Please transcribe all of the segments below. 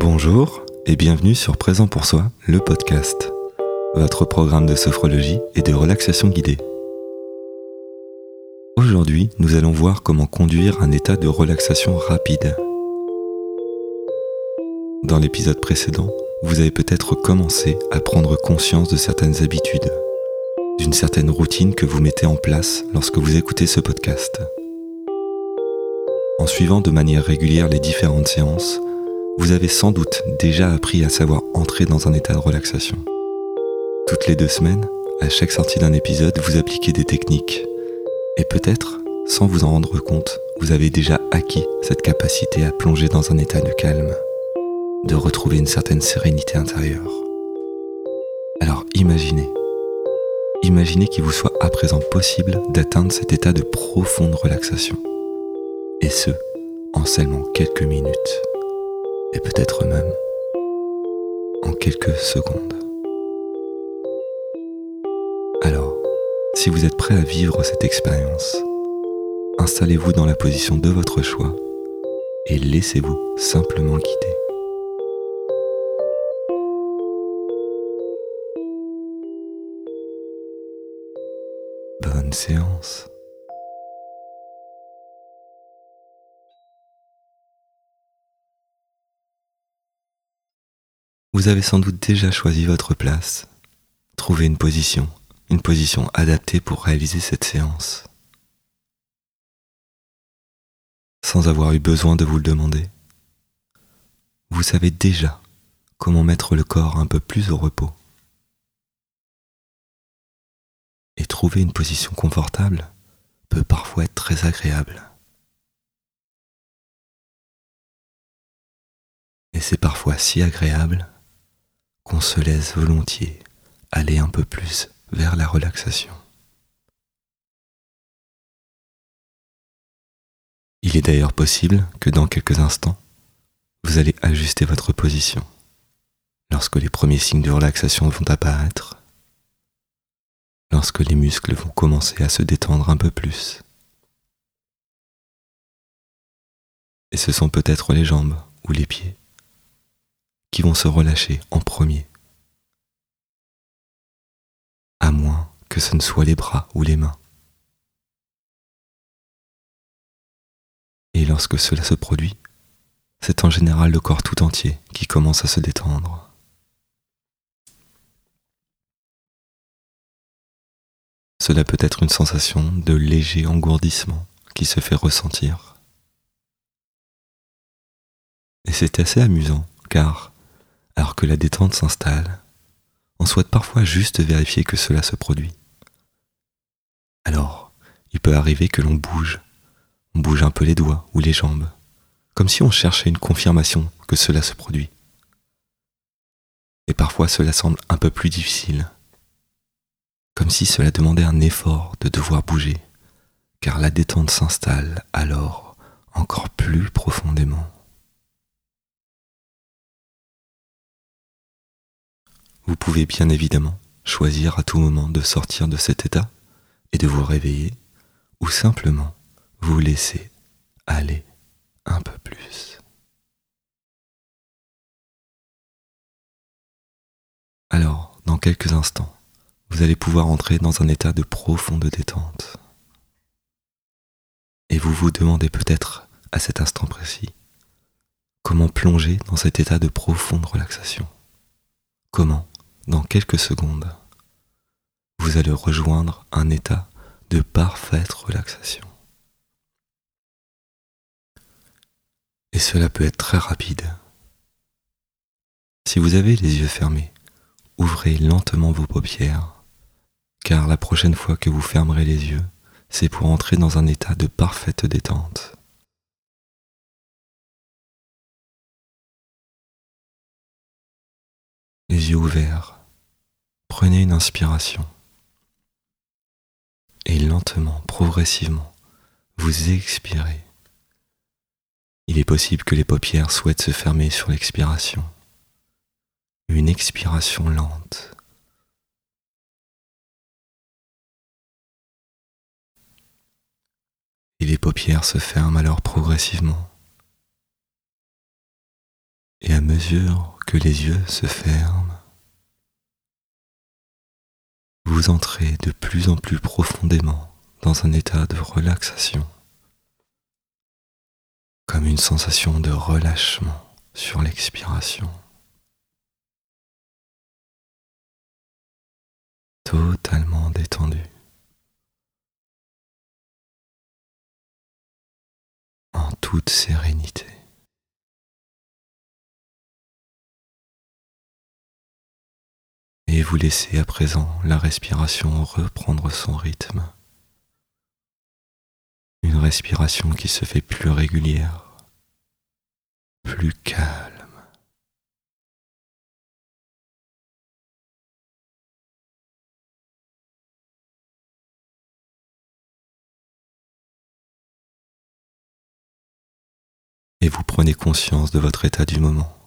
Bonjour et bienvenue sur Présent pour soi, le podcast, votre programme de sophrologie et de relaxation guidée. Aujourd'hui, nous allons voir comment conduire un état de relaxation rapide. Dans l'épisode précédent, vous avez peut-être commencé à prendre conscience de certaines habitudes, d'une certaine routine que vous mettez en place lorsque vous écoutez ce podcast. En suivant de manière régulière les différentes séances, vous avez sans doute déjà appris à savoir entrer dans un état de relaxation. Toutes les deux semaines, à chaque sortie d'un épisode, vous appliquez des techniques. Et peut-être, sans vous en rendre compte, vous avez déjà acquis cette capacité à plonger dans un état de calme, de retrouver une certaine sérénité intérieure. Alors imaginez, imaginez qu'il vous soit à présent possible d'atteindre cet état de profonde relaxation. Et ce, en seulement quelques minutes peut-être même en quelques secondes. Alors, si vous êtes prêt à vivre cette expérience, installez-vous dans la position de votre choix et laissez-vous simplement guider. Bonne séance. Vous avez sans doute déjà choisi votre place. Trouvez une position, une position adaptée pour réaliser cette séance. Sans avoir eu besoin de vous le demander. Vous savez déjà comment mettre le corps un peu plus au repos. Et trouver une position confortable peut parfois être très agréable. Et c'est parfois si agréable qu'on se laisse volontiers aller un peu plus vers la relaxation. Il est d'ailleurs possible que dans quelques instants, vous allez ajuster votre position lorsque les premiers signes de relaxation vont apparaître, lorsque les muscles vont commencer à se détendre un peu plus. Et ce sont peut-être les jambes ou les pieds qui vont se relâcher en premier. À moins que ce ne soit les bras ou les mains. Et lorsque cela se produit, c'est en général le corps tout entier qui commence à se détendre. Cela peut être une sensation de léger engourdissement qui se fait ressentir. Et c'est assez amusant car alors que la détente s'installe, on souhaite parfois juste vérifier que cela se produit. Alors, il peut arriver que l'on bouge, on bouge un peu les doigts ou les jambes, comme si on cherchait une confirmation que cela se produit. Et parfois cela semble un peu plus difficile, comme si cela demandait un effort de devoir bouger, car la détente s'installe alors encore plus profondément. Vous pouvez bien évidemment choisir à tout moment de sortir de cet état et de vous réveiller ou simplement vous laisser aller un peu plus. Alors, dans quelques instants, vous allez pouvoir entrer dans un état de profonde détente. Et vous vous demandez peut-être à cet instant précis comment plonger dans cet état de profonde relaxation. Comment dans quelques secondes, vous allez rejoindre un état de parfaite relaxation. Et cela peut être très rapide. Si vous avez les yeux fermés, ouvrez lentement vos paupières, car la prochaine fois que vous fermerez les yeux, c'est pour entrer dans un état de parfaite détente. Les yeux ouverts, Prenez une inspiration et lentement, progressivement, vous expirez. Il est possible que les paupières souhaitent se fermer sur l'expiration. Une expiration lente. Et les paupières se ferment alors progressivement. Et à mesure que les yeux se ferment, vous entrez de plus en plus profondément dans un état de relaxation, comme une sensation de relâchement sur l'expiration. Totalement détendu. En toute sérénité. Et vous laissez à présent la respiration reprendre son rythme. Une respiration qui se fait plus régulière, plus calme. Et vous prenez conscience de votre état du moment.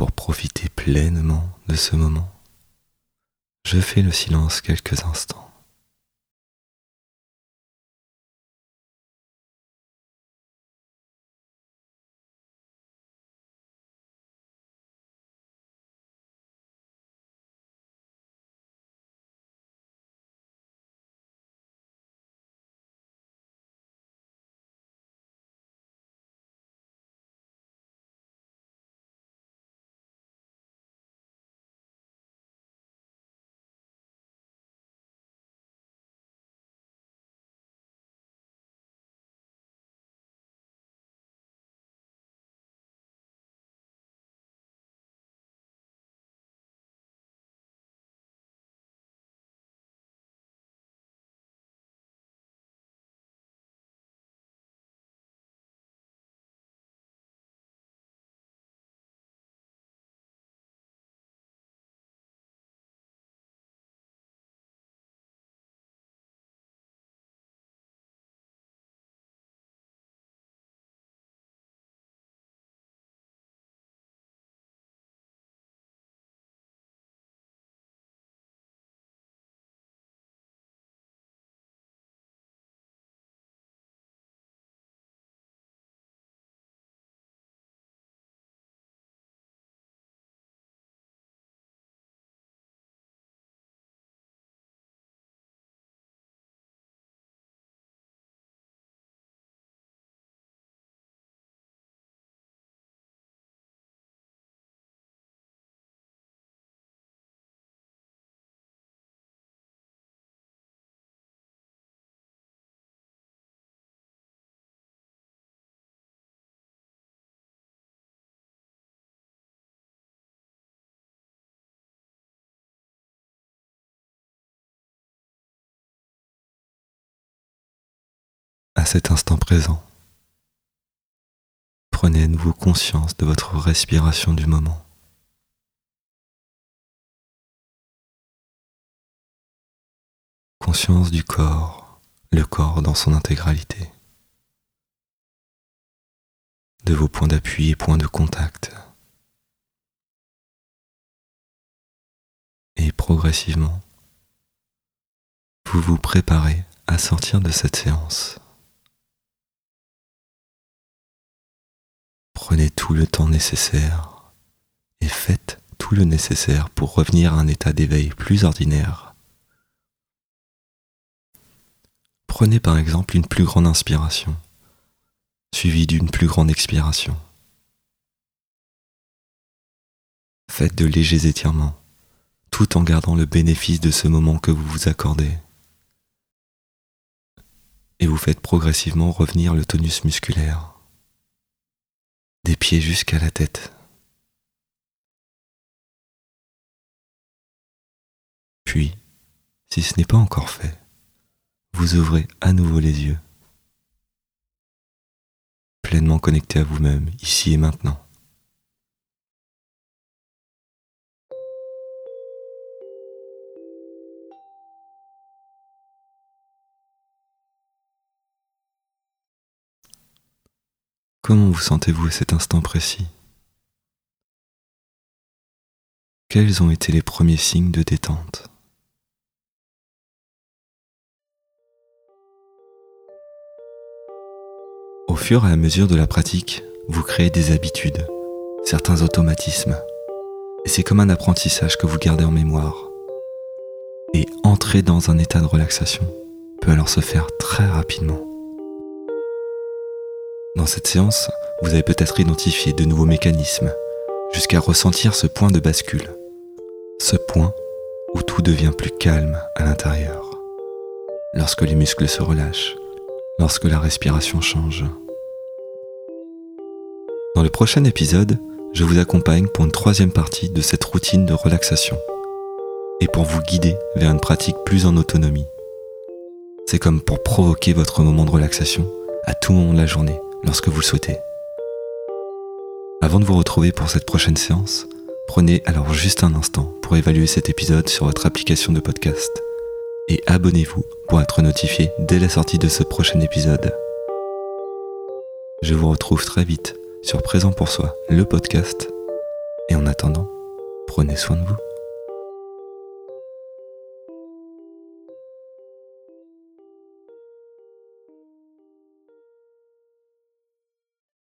Pour profiter pleinement de ce moment, je fais le silence quelques instants. À cet instant présent. Prenez à nouveau conscience de votre respiration du moment. Conscience du corps, le corps dans son intégralité. De vos points d'appui et points de contact. Et progressivement, vous vous préparez à sortir de cette séance. Prenez tout le temps nécessaire et faites tout le nécessaire pour revenir à un état d'éveil plus ordinaire. Prenez par exemple une plus grande inspiration, suivie d'une plus grande expiration. Faites de légers étirements, tout en gardant le bénéfice de ce moment que vous vous accordez. Et vous faites progressivement revenir le tonus musculaire des pieds jusqu'à la tête. Puis, si ce n'est pas encore fait, vous ouvrez à nouveau les yeux, pleinement connecté à vous-même, ici et maintenant. Comment vous sentez-vous à cet instant précis? Quels ont été les premiers signes de détente? Au fur et à mesure de la pratique, vous créez des habitudes, certains automatismes, et c'est comme un apprentissage que vous gardez en mémoire. Et entrer dans un état de relaxation peut alors se faire très rapidement. Dans cette séance, vous avez peut-être identifié de nouveaux mécanismes, jusqu'à ressentir ce point de bascule. Ce point où tout devient plus calme à l'intérieur. Lorsque les muscles se relâchent, lorsque la respiration change. Dans le prochain épisode, je vous accompagne pour une troisième partie de cette routine de relaxation et pour vous guider vers une pratique plus en autonomie. C'est comme pour provoquer votre moment de relaxation à tout moment de la journée lorsque vous le souhaitez. Avant de vous retrouver pour cette prochaine séance, prenez alors juste un instant pour évaluer cet épisode sur votre application de podcast et abonnez-vous pour être notifié dès la sortie de ce prochain épisode. Je vous retrouve très vite sur Présent pour soi, le podcast. Et en attendant, prenez soin de vous.